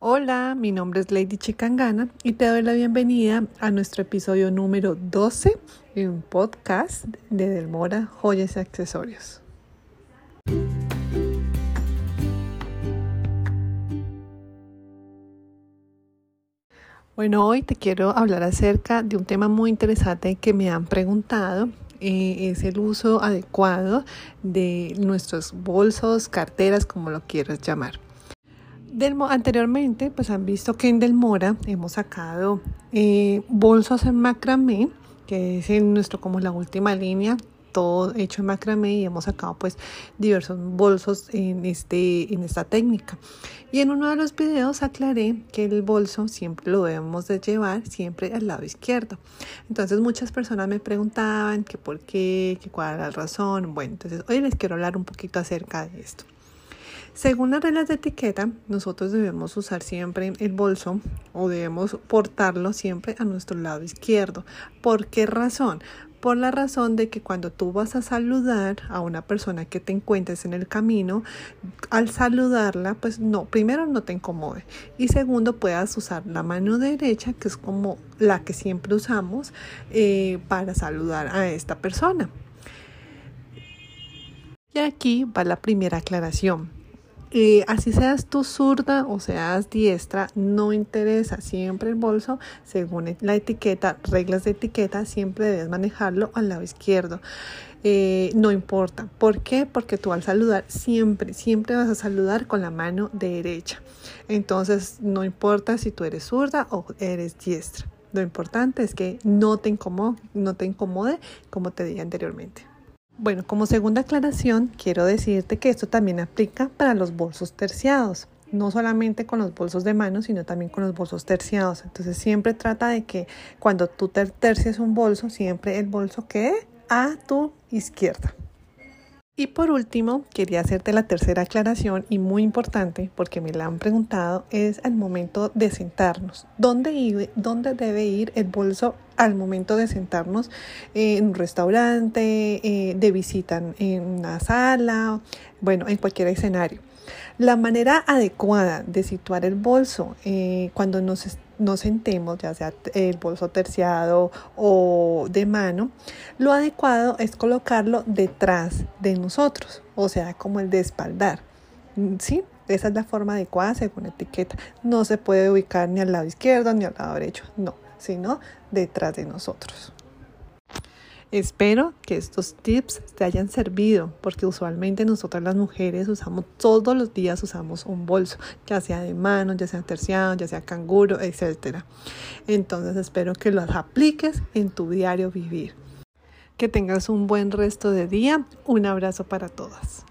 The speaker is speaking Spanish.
Hola, mi nombre es Lady Chicangana y te doy la bienvenida a nuestro episodio número 12 de un podcast de Delmora Joyas y Accesorios. Bueno, hoy te quiero hablar acerca de un tema muy interesante que me han preguntado eh, es el uso adecuado de nuestros bolsos, carteras, como lo quieras llamar. Anteriormente, pues han visto que en Delmora hemos sacado eh, bolsos en macramé, que es en nuestro como la última línea todo hecho en macramé y hemos sacado pues diversos bolsos en, este, en esta técnica. Y en uno de los videos aclaré que el bolso siempre lo debemos de llevar siempre al lado izquierdo. Entonces muchas personas me preguntaban que por qué, que cuál era la razón. Bueno, entonces hoy les quiero hablar un poquito acerca de esto. Según las reglas de etiqueta, nosotros debemos usar siempre el bolso o debemos portarlo siempre a nuestro lado izquierdo. ¿Por qué razón? por la razón de que cuando tú vas a saludar a una persona que te encuentres en el camino, al saludarla, pues no, primero no te incomode y segundo puedas usar la mano derecha, que es como la que siempre usamos eh, para saludar a esta persona. Y aquí va la primera aclaración. Así seas tú zurda o seas diestra, no interesa. Siempre el bolso, según la etiqueta, reglas de etiqueta, siempre debes manejarlo al lado izquierdo. Eh, no importa. ¿Por qué? Porque tú al saludar siempre, siempre vas a saludar con la mano derecha. Entonces, no importa si tú eres zurda o eres diestra. Lo importante es que no te incomode, no te incomode como te dije anteriormente. Bueno, como segunda aclaración, quiero decirte que esto también aplica para los bolsos terciados, no solamente con los bolsos de mano, sino también con los bolsos terciados. Entonces siempre trata de que cuando tú te tercies un bolso, siempre el bolso quede a tu izquierda. Y por último, quería hacerte la tercera aclaración y muy importante porque me la han preguntado, es el momento de sentarnos. ¿Dónde, dónde debe ir el bolso al momento de sentarnos en un restaurante, eh, de visita en una sala, bueno, en cualquier escenario? La manera adecuada de situar el bolso eh, cuando nos, nos sentemos, ya sea el bolso terciado o de mano, lo adecuado es colocarlo detrás de nosotros, o sea, como el de espaldar. ¿Sí? Esa es la forma adecuada según etiqueta. No se puede ubicar ni al lado izquierdo ni al lado derecho, no, sino detrás de nosotros. Espero que estos tips te hayan servido porque usualmente nosotras las mujeres usamos todos los días usamos un bolso, ya sea de mano, ya sea terciado, ya sea canguro, etc. Entonces espero que los apliques en tu diario vivir. Que tengas un buen resto de día. Un abrazo para todas.